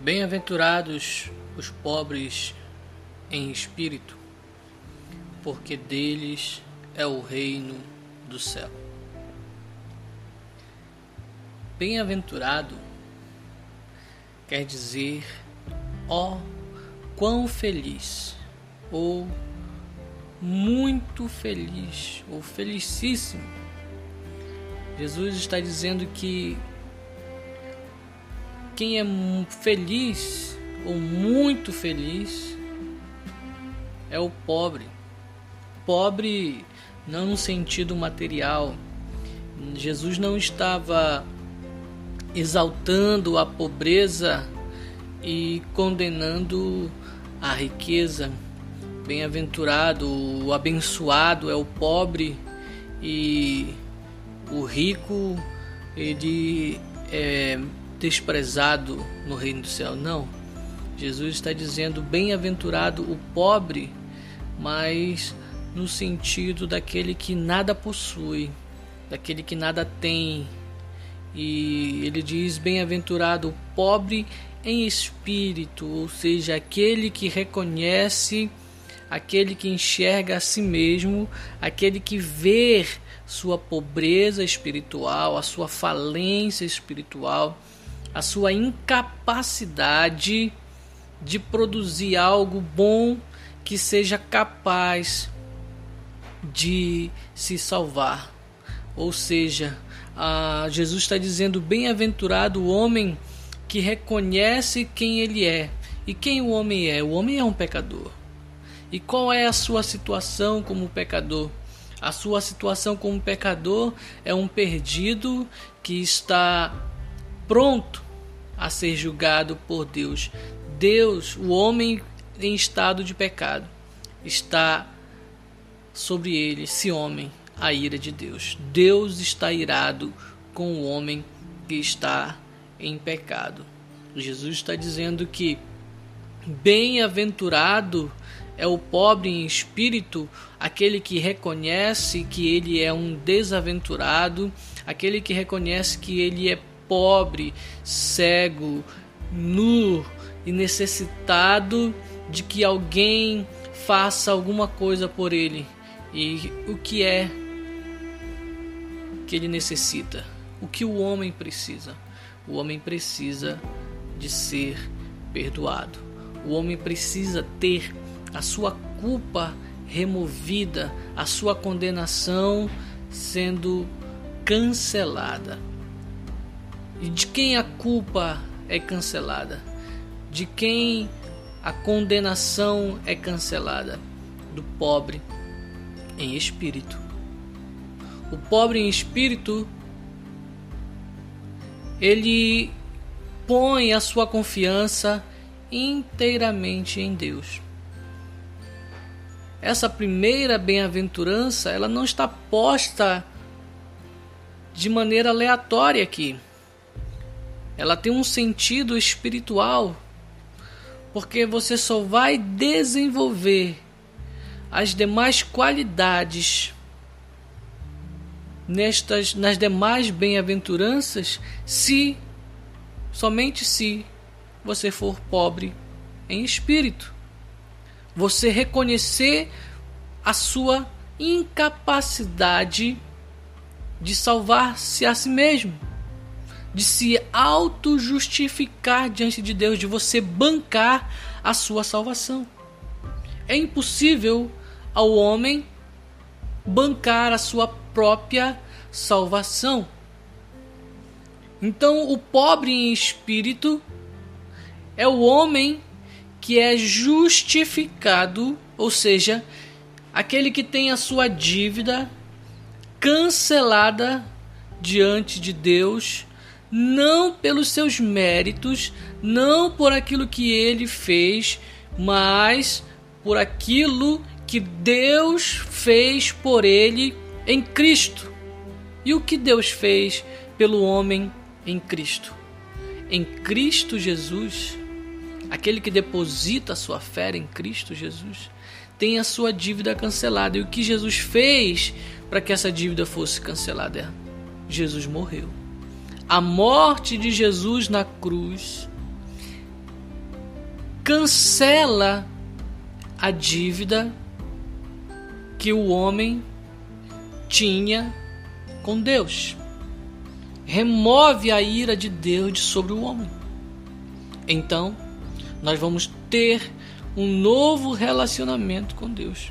Bem-aventurados os pobres em espírito, porque deles é o reino do céu. Bem-aventurado quer dizer, ó, quão feliz, ou muito feliz, ou felicíssimo. Jesus está dizendo que quem é feliz ou muito feliz é o pobre. Pobre não no sentido material. Jesus não estava exaltando a pobreza e condenando a riqueza. Bem-aventurado, o abençoado é o pobre e o rico ele é desprezado no reino do céu. Não. Jesus está dizendo bem-aventurado o pobre, mas no sentido daquele que nada possui, daquele que nada tem. E ele diz bem-aventurado o pobre em espírito, ou seja, aquele que reconhece, aquele que enxerga a si mesmo, aquele que vê sua pobreza espiritual, a sua falência espiritual a sua incapacidade de produzir algo bom que seja capaz de se salvar. Ou seja, Jesus está dizendo: bem-aventurado o homem que reconhece quem ele é. E quem o homem é? O homem é um pecador. E qual é a sua situação como pecador? A sua situação como pecador é um perdido que está pronto a ser julgado por Deus. Deus, o homem em estado de pecado, está sobre ele, esse homem, a ira de Deus. Deus está irado com o homem que está em pecado. Jesus está dizendo que bem-aventurado é o pobre em espírito, aquele que reconhece que ele é um desaventurado, aquele que reconhece que ele é pobre, cego, nu e necessitado de que alguém faça alguma coisa por ele. E o que é que ele necessita? O que o homem precisa? O homem precisa de ser perdoado. O homem precisa ter a sua culpa removida, a sua condenação sendo cancelada. E de quem a culpa é cancelada? De quem a condenação é cancelada? Do pobre em espírito. O pobre em espírito ele põe a sua confiança inteiramente em Deus. Essa primeira bem-aventurança, ela não está posta de maneira aleatória aqui ela tem um sentido espiritual, porque você só vai desenvolver as demais qualidades nestas nas demais bem-aventuranças se somente se você for pobre em espírito. Você reconhecer a sua incapacidade de salvar-se a si mesmo de se auto-justificar diante de Deus, de você bancar a sua salvação. É impossível ao homem bancar a sua própria salvação. Então, o pobre em espírito é o homem que é justificado, ou seja, aquele que tem a sua dívida cancelada diante de Deus não pelos seus méritos, não por aquilo que ele fez, mas por aquilo que Deus fez por ele em Cristo. E o que Deus fez pelo homem em Cristo? Em Cristo Jesus, aquele que deposita a sua fé em Cristo Jesus, tem a sua dívida cancelada. E o que Jesus fez para que essa dívida fosse cancelada? Jesus morreu a morte de Jesus na cruz cancela a dívida que o homem tinha com Deus. Remove a ira de Deus sobre o homem. Então, nós vamos ter um novo relacionamento com Deus.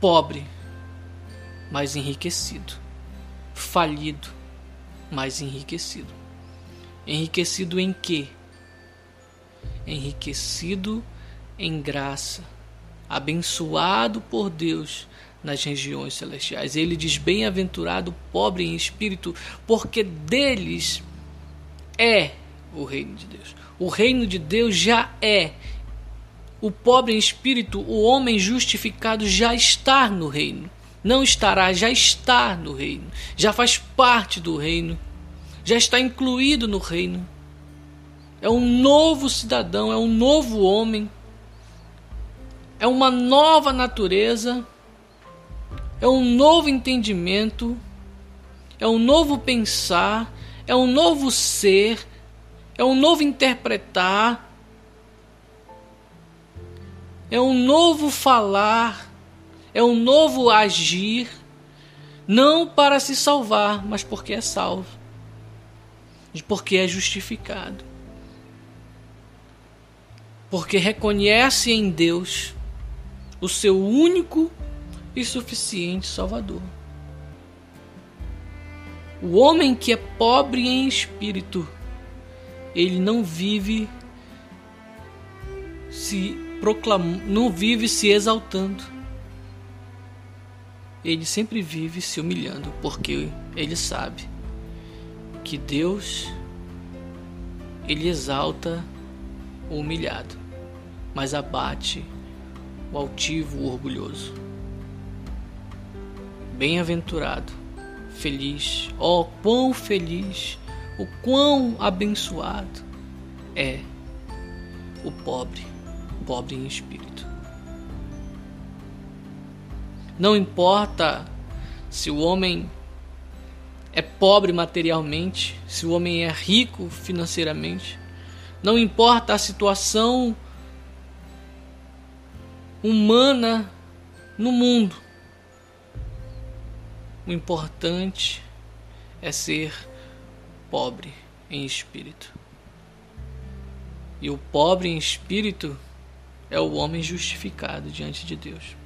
Pobre, mas enriquecido. Falido, mas enriquecido. Enriquecido em quê? Enriquecido em graça, abençoado por Deus nas regiões celestiais. Ele diz: Bem-aventurado pobre em espírito, porque deles é o reino de Deus. O reino de Deus já é. O pobre em espírito, o homem justificado, já está no reino. Não estará, já está no reino. Já faz parte do reino. Já está incluído no reino. É um novo cidadão, é um novo homem. É uma nova natureza. É um novo entendimento. É um novo pensar. É um novo ser é um novo interpretar, é um novo falar, é um novo agir, não para se salvar, mas porque é salvo, porque é justificado, porque reconhece em Deus o seu único e suficiente Salvador. O homem que é pobre em espírito ele não vive se proclamando, não vive se exaltando. Ele sempre vive se humilhando, porque ele sabe que Deus ele exalta o humilhado, mas abate o altivo, o orgulhoso. Bem-aventurado, feliz, ó oh, quão feliz o quão abençoado é o pobre, pobre em espírito. Não importa se o homem é pobre materialmente, se o homem é rico financeiramente, não importa a situação humana no mundo. O importante é ser pobre em espírito. E o pobre em espírito é o homem justificado diante de Deus.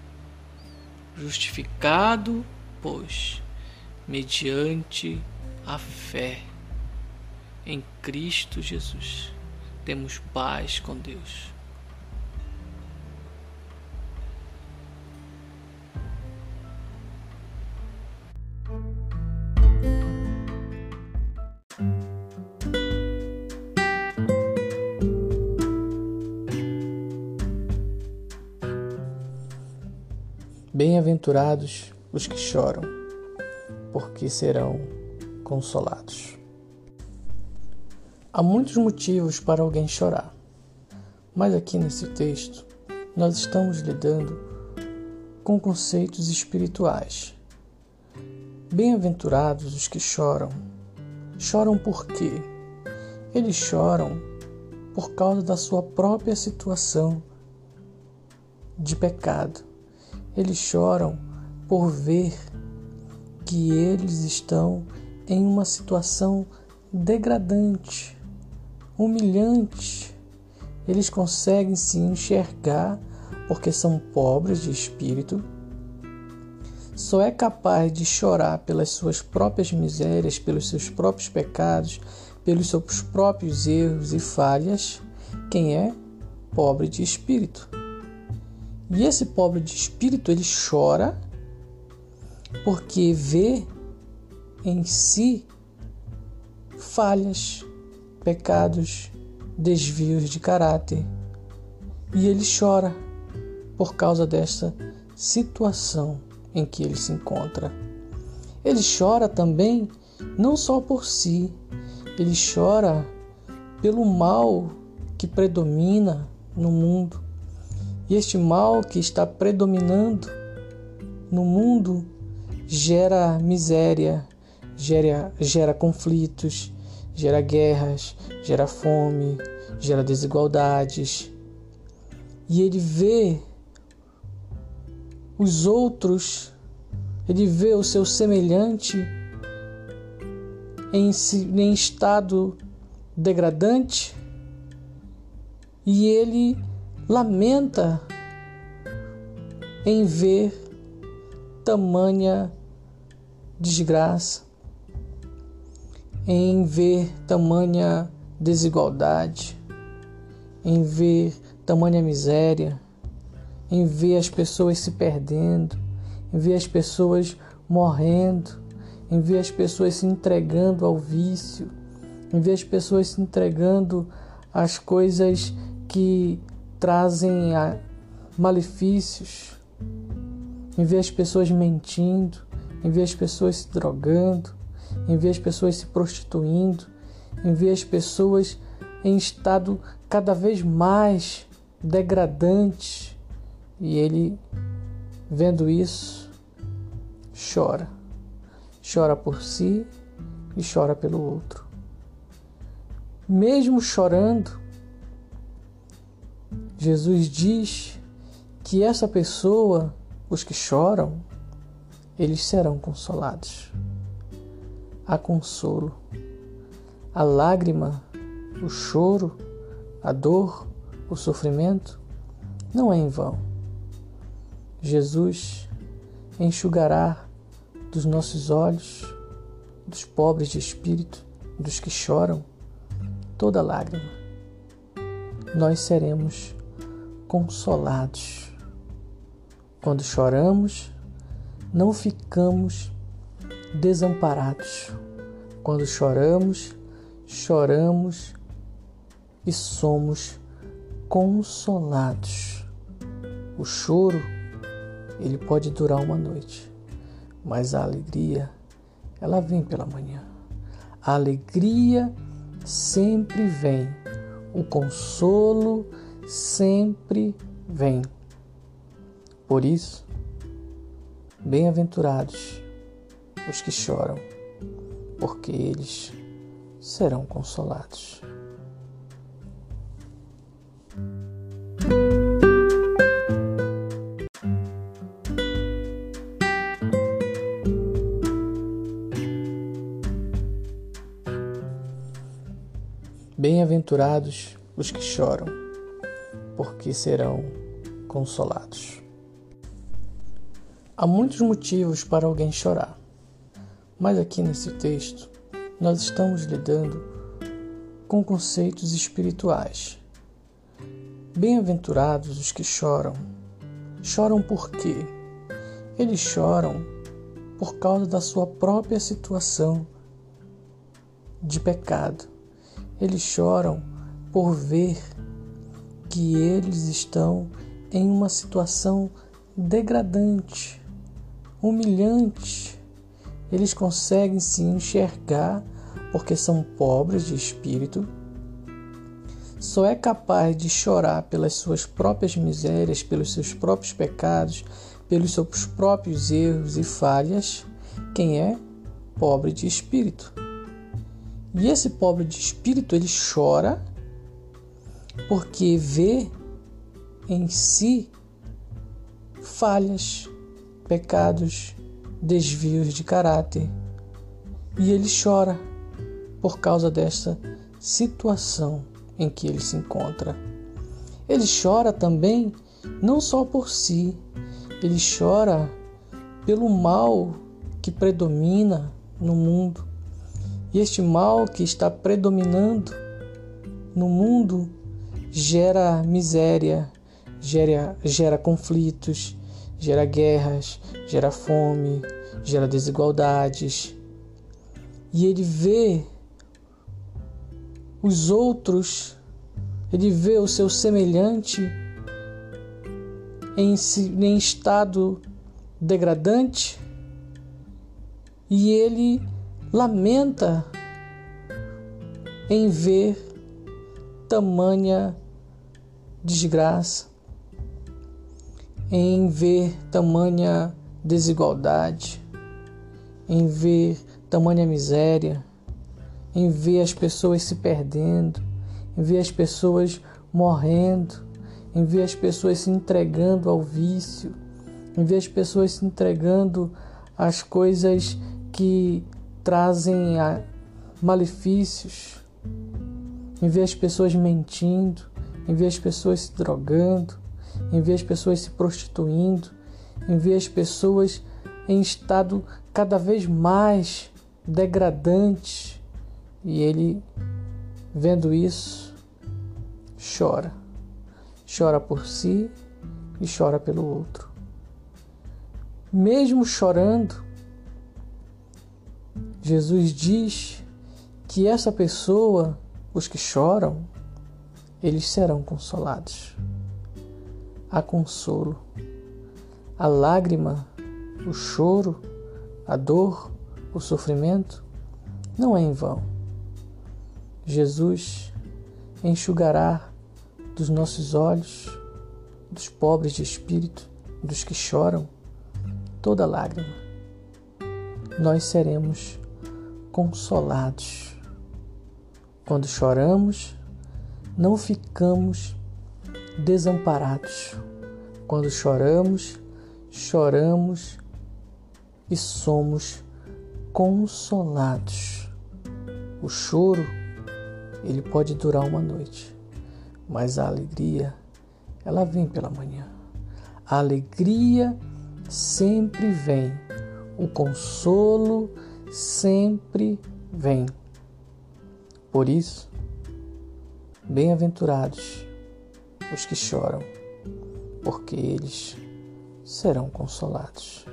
Justificado, pois, mediante a fé em Cristo Jesus, temos paz com Deus. Bem-aventurados os que choram, porque serão consolados. Há muitos motivos para alguém chorar, mas aqui nesse texto nós estamos lidando com conceitos espirituais. Bem-aventurados os que choram. Choram por quê? Eles choram por causa da sua própria situação de pecado eles choram por ver que eles estão em uma situação degradante, humilhante. Eles conseguem se enxergar porque são pobres de espírito. Só é capaz de chorar pelas suas próprias misérias, pelos seus próprios pecados, pelos seus próprios erros e falhas quem é pobre de espírito. E esse pobre de espírito, ele chora porque vê em si falhas, pecados, desvios de caráter. E ele chora por causa desta situação em que ele se encontra. Ele chora também não só por si, ele chora pelo mal que predomina no mundo. E este mal que está predominando no mundo gera miséria, gera, gera conflitos, gera guerras, gera fome, gera desigualdades. E ele vê os outros, ele vê o seu semelhante em, em estado degradante e ele lamenta em ver tamanha desgraça, em ver tamanha desigualdade, em ver tamanha miséria, em ver as pessoas se perdendo, em ver as pessoas morrendo, em ver as pessoas se entregando ao vício, em ver as pessoas se entregando às coisas que trazem malefícios, em ver as pessoas mentindo, em ver as pessoas se drogando, em ver as pessoas se prostituindo, em ver as pessoas em estado cada vez mais degradante. E ele, vendo isso, chora. Chora por si e chora pelo outro. Mesmo chorando, Jesus diz que essa pessoa, os que choram, eles serão consolados. Há consolo. A lágrima, o choro, a dor, o sofrimento não é em vão. Jesus enxugará dos nossos olhos, dos pobres de espírito, dos que choram, toda lágrima. Nós seremos consolados. Quando choramos, não ficamos desamparados. Quando choramos, choramos e somos consolados. O choro, ele pode durar uma noite, mas a alegria, ela vem pela manhã. A alegria sempre vem, o consolo sempre vem. Por isso, bem-aventurados os que choram, porque eles serão consolados. Bem-aventurados os que choram, porque serão consolados. Há muitos motivos para alguém chorar, mas aqui nesse texto nós estamos lidando com conceitos espirituais. Bem-aventurados os que choram. Choram por quê? Eles choram por causa da sua própria situação de pecado eles choram por ver que eles estão em uma situação degradante, humilhante. Eles conseguem se enxergar porque são pobres de espírito. Só é capaz de chorar pelas suas próprias misérias, pelos seus próprios pecados, pelos seus próprios erros e falhas quem é pobre de espírito. E esse pobre de espírito, ele chora porque vê em si falhas, pecados, desvios de caráter. E ele chora por causa dessa situação em que ele se encontra. Ele chora também não só por si, ele chora pelo mal que predomina no mundo. E este mal que está predominando no mundo gera miséria, gera, gera conflitos, gera guerras, gera fome, gera desigualdades. E ele vê os outros, ele vê o seu semelhante em, em estado degradante e ele lamenta em ver tamanha desgraça, em ver tamanha desigualdade, em ver tamanha miséria, em ver as pessoas se perdendo, em ver as pessoas morrendo, em ver as pessoas se entregando ao vício, em ver as pessoas se entregando às coisas que trazem malefícios, em ver as pessoas mentindo, em ver as pessoas se drogando, em ver as pessoas se prostituindo, em ver as pessoas em estado cada vez mais degradante. E ele, vendo isso, chora. Chora por si e chora pelo outro. Mesmo chorando, Jesus diz que essa pessoa, os que choram, eles serão consolados. Há consolo. A lágrima, o choro, a dor, o sofrimento não é em vão. Jesus enxugará dos nossos olhos, dos pobres de espírito, dos que choram, toda lágrima. Nós seremos consolados. Quando choramos, não ficamos desamparados. Quando choramos, choramos e somos consolados. O choro, ele pode durar uma noite, mas a alegria, ela vem pela manhã. A alegria sempre vem. O consolo sempre vem. Por isso, bem-aventurados os que choram, porque eles serão consolados.